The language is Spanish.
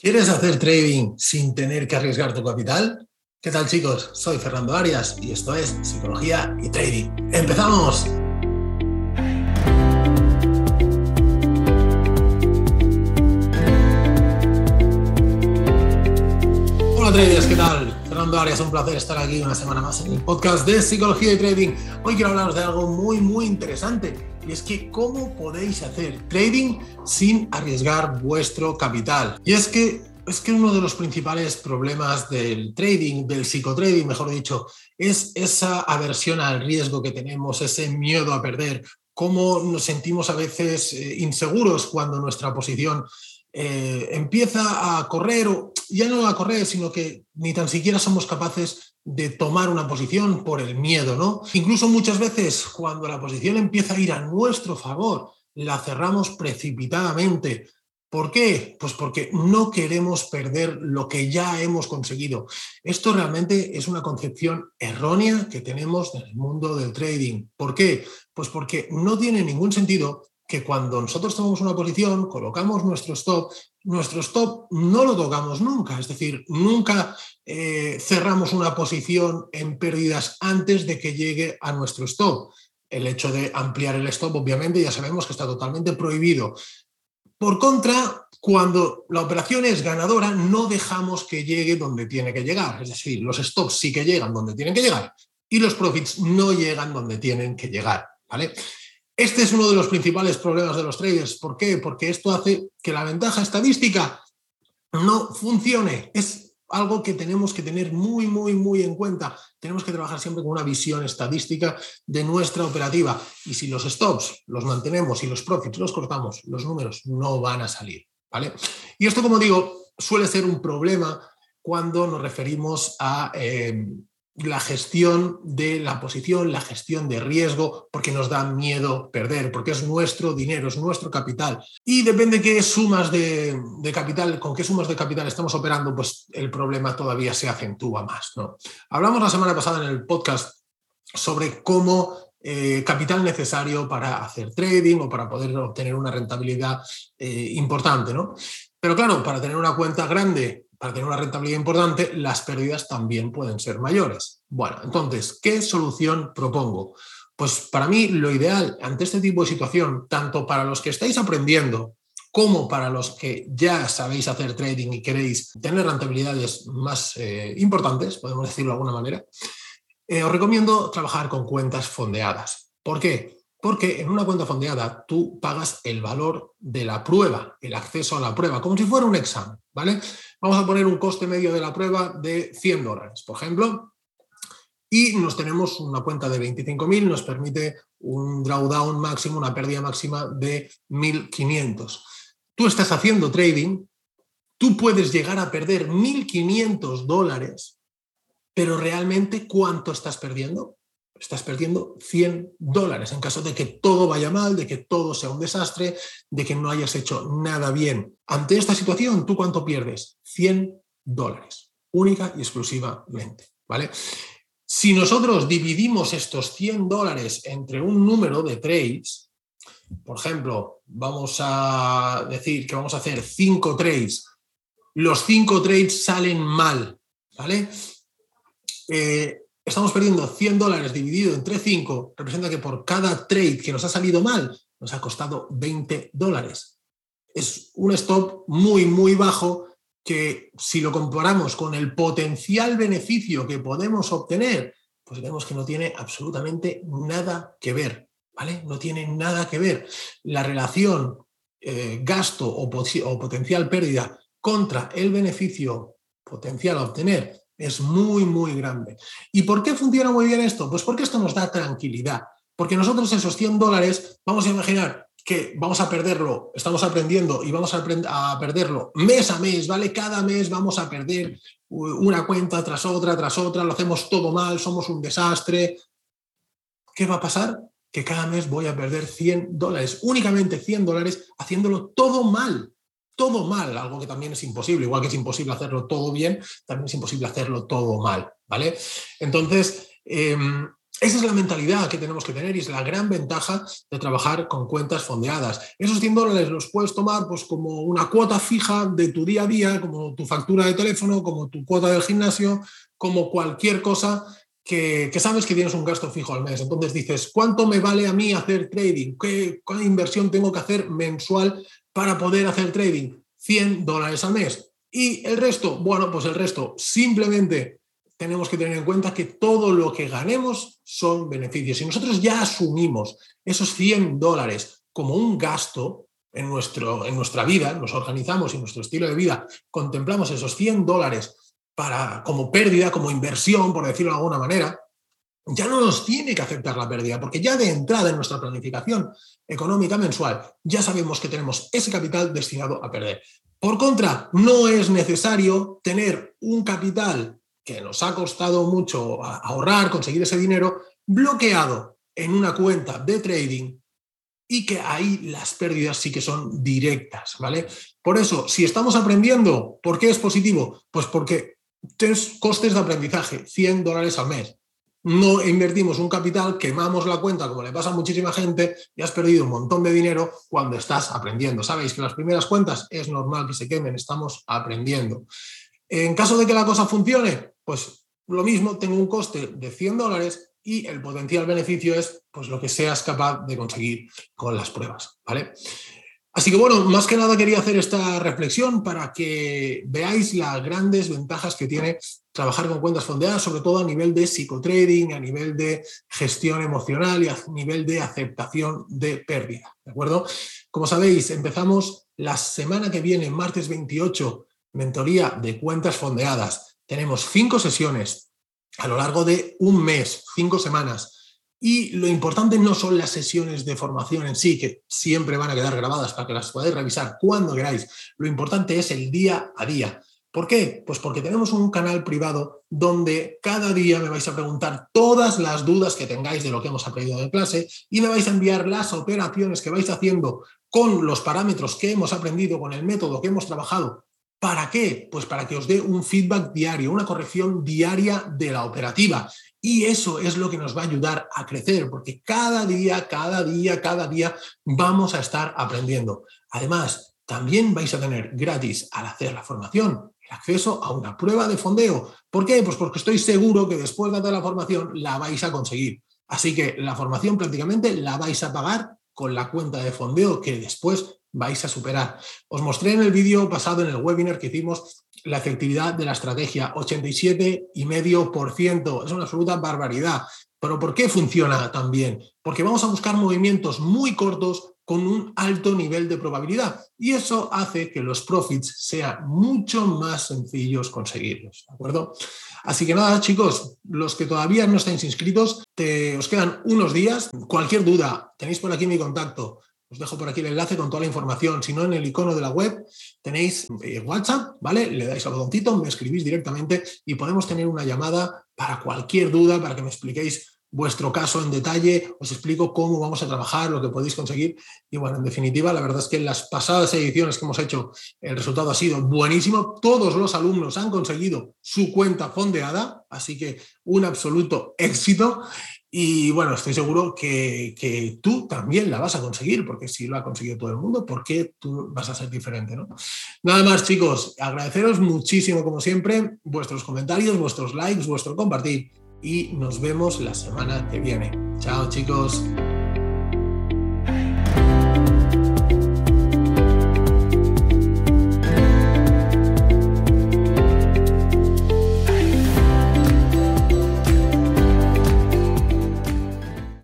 ¿Quieres hacer trading sin tener que arriesgar tu capital? ¿Qué tal chicos? Soy Fernando Arias y esto es Psicología y Trading. ¡Empezamos! Hola traders, ¿qué tal? Fernando Arias, un placer estar aquí una semana más en el podcast de Psicología y Trading. Hoy quiero hablaros de algo muy, muy interesante y es que cómo podéis hacer trading sin arriesgar vuestro capital. Y es que es que uno de los principales problemas del trading, del psicotrading, mejor dicho, es esa aversión al riesgo que tenemos, ese miedo a perder, cómo nos sentimos a veces eh, inseguros cuando nuestra posición eh, empieza a correr, o ya no a correr, sino que ni tan siquiera somos capaces de tomar una posición por el miedo, ¿no? Incluso muchas veces cuando la posición empieza a ir a nuestro favor, la cerramos precipitadamente. ¿Por qué? Pues porque no queremos perder lo que ya hemos conseguido. Esto realmente es una concepción errónea que tenemos en el mundo del trading. ¿Por qué? Pues porque no tiene ningún sentido que cuando nosotros tomamos una posición, colocamos nuestro stop, nuestro stop no lo tocamos nunca, es decir, nunca eh, cerramos una posición en pérdidas antes de que llegue a nuestro stop. El hecho de ampliar el stop, obviamente, ya sabemos que está totalmente prohibido. Por contra, cuando la operación es ganadora, no dejamos que llegue donde tiene que llegar. Es decir, los stops sí que llegan donde tienen que llegar y los profits no llegan donde tienen que llegar. ¿vale? Este es uno de los principales problemas de los traders. ¿Por qué? Porque esto hace que la ventaja estadística no funcione. Es algo que tenemos que tener muy, muy, muy en cuenta. Tenemos que trabajar siempre con una visión estadística de nuestra operativa. Y si los stops los mantenemos y los profits los cortamos, los números no van a salir. ¿vale? Y esto, como digo, suele ser un problema cuando nos referimos a eh, la gestión de la posición, la gestión de riesgo, porque nos da miedo perder, porque es nuestro dinero, es nuestro capital. Y depende qué sumas de, capital, con qué sumas de capital estamos operando, pues el problema todavía se acentúa más. ¿no? Hablamos la semana pasada en el podcast sobre cómo eh, capital necesario para hacer trading o para poder obtener una rentabilidad eh, importante. ¿no? Pero claro, para tener una cuenta grande para tener una rentabilidad importante, las pérdidas también pueden ser mayores. Bueno, entonces, ¿qué solución propongo? Pues para mí lo ideal ante este tipo de situación, tanto para los que estáis aprendiendo como para los que ya sabéis hacer trading y queréis tener rentabilidades más eh, importantes, podemos decirlo de alguna manera, eh, os recomiendo trabajar con cuentas fondeadas. ¿Por qué? Porque en una cuenta fondeada tú pagas el valor de la prueba, el acceso a la prueba, como si fuera un examen, ¿vale? Vamos a poner un coste medio de la prueba de 100 dólares, por ejemplo, y nos tenemos una cuenta de 25.000, nos permite un drawdown máximo, una pérdida máxima de 1.500. Tú estás haciendo trading, tú puedes llegar a perder 1.500 dólares, pero realmente ¿cuánto estás perdiendo? Estás perdiendo 100 dólares en caso de que todo vaya mal, de que todo sea un desastre, de que no hayas hecho nada bien. Ante esta situación, ¿tú cuánto pierdes? 100 dólares, única y exclusivamente. ¿vale? Si nosotros dividimos estos 100 dólares entre un número de trades, por ejemplo, vamos a decir que vamos a hacer 5 trades, los 5 trades salen mal, ¿vale? Eh, estamos perdiendo 100 dólares dividido entre 5, representa que por cada trade que nos ha salido mal, nos ha costado 20 dólares. Es un stop muy, muy bajo que si lo comparamos con el potencial beneficio que podemos obtener, pues vemos que no tiene absolutamente nada que ver, ¿vale? No tiene nada que ver. La relación eh, gasto o, o potencial pérdida contra el beneficio potencial a obtener es muy, muy grande. ¿Y por qué funciona muy bien esto? Pues porque esto nos da tranquilidad. Porque nosotros esos 100 dólares, vamos a imaginar que vamos a perderlo, estamos aprendiendo y vamos a, a perderlo mes a mes, ¿vale? Cada mes vamos a perder una cuenta tras otra, tras otra, lo hacemos todo mal, somos un desastre. ¿Qué va a pasar? Que cada mes voy a perder 100 dólares, únicamente 100 dólares, haciéndolo todo mal todo mal, algo que también es imposible, igual que es imposible hacerlo todo bien, también es imposible hacerlo todo mal, ¿vale? Entonces, em, Esa es la mentalidad que tenemos que tener y es la gran ventaja de trabajar con cuentas fondeadas. Esos 100 dólares los puedes tomar pues, como una cuota fija de tu día a día, como tu factura de teléfono, como tu cuota del gimnasio, como cualquier cosa que, sabes que tienes un gasto fijo al mes. Entonces dices, ¿cuánto me vale a mí hacer trading? ¿Qué, ¿Cuál inversión tengo que hacer mensual para poder hacer trading? 100 dólares al mes. Y el resto, bueno, pues el resto simplemente tenemos que tener en cuenta que todo lo que ganemos son beneficios. Si nosotros ya asumimos esos 100 dólares como un gasto en, nuestro, en nuestra vida, nos organizamos y nuestro estilo de vida, contemplamos esos 100 dólares para, como pérdida, como inversión, por decirlo de alguna manera, ya no nos tiene que aceptar la pérdida, porque ya de entrada en nuestra planificación económica mensual ya sabemos que tenemos ese capital destinado a perder. Por contra, no es necesario tener un capital que nos ha costado mucho ahorrar, conseguir ese dinero, bloqueado en una cuenta de trading y que ahí las pérdidas sí que son directas, ¿vale? Por eso, si estamos aprendiendo, ¿por qué es positivo? Pues porque tienes costes de aprendizaje, 100 dólares al mes. No invertimos un capital, quemamos la cuenta, como le pasa a muchísima gente, y has perdido un montón de dinero cuando estás aprendiendo. Sabéis que las primeras cuentas es normal que se quemen, estamos aprendiendo. En caso de que la cosa funcione, pues lo mismo, tengo un coste de 100 dólares y el potencial beneficio es pues, lo que seas capaz de conseguir con las pruebas. ¿vale? Así que bueno, más que nada quería hacer esta reflexión para que veáis las grandes ventajas que tiene trabajar con cuentas fondeadas, sobre todo a nivel de psicotrading, a nivel de gestión emocional y a nivel de aceptación de pérdida. ¿De acuerdo? Como sabéis, empezamos la semana que viene, martes 28, mentoría de cuentas fondeadas. Tenemos cinco sesiones a lo largo de un mes, cinco semanas. Y lo importante no son las sesiones de formación en sí, que siempre van a quedar grabadas para que las podáis revisar cuando queráis. Lo importante es el día a día. ¿Por qué? Pues porque tenemos un canal privado donde cada día me vais a preguntar todas las dudas que tengáis de lo que hemos aprendido en clase y me vais a enviar las operaciones que vais haciendo con los parámetros que hemos aprendido, con el método que hemos trabajado ¿Para qué? Pues para que os dé un feedback diario, una corrección diaria de la operativa. Y eso es lo que nos va a ayudar a crecer, porque cada día, cada día, cada día vamos a estar aprendiendo. Además, también vais a tener gratis al hacer la formación el acceso a una prueba de fondeo. ¿Por qué? Pues porque estoy seguro que después de la formación la vais a conseguir. Así que la formación prácticamente la vais a pagar con la cuenta de fondeo que después vais a superar. Os mostré en el vídeo pasado, en el webinar que hicimos, la efectividad de la estrategia, 87,5%. Es una absoluta barbaridad. ¿Pero por qué funciona tan bien? Porque vamos a buscar movimientos muy cortos con un alto nivel de probabilidad y eso hace que los profits sean mucho más sencillos conseguirlos, ¿de acuerdo? Así que nada, chicos, los que todavía no estáis inscritos, te, os quedan unos días. Cualquier duda, tenéis por aquí mi contacto. Os dejo por aquí el enlace con toda la información. Si no, en el icono de la web tenéis eh, WhatsApp, ¿vale? Le dais al botoncito, me escribís directamente y podemos tener una llamada para cualquier duda, para que me expliquéis vuestro caso en detalle, os explico cómo vamos a trabajar, lo que podéis conseguir. Y bueno, en definitiva, la verdad es que en las pasadas ediciones que hemos hecho, el resultado ha sido buenísimo. Todos los alumnos han conseguido su cuenta fondeada, así que un absoluto éxito. Y bueno, estoy seguro que, tú también la vas a conseguir, porque si lo ha conseguido todo el mundo, ¿por qué tú vas a ser diferente? ¿no? Nada más, chicos, agradeceros muchísimo, como siempre, vuestros comentarios, vuestros likes, vuestro compartir y nos vemos la semana que viene. Chao, chicos.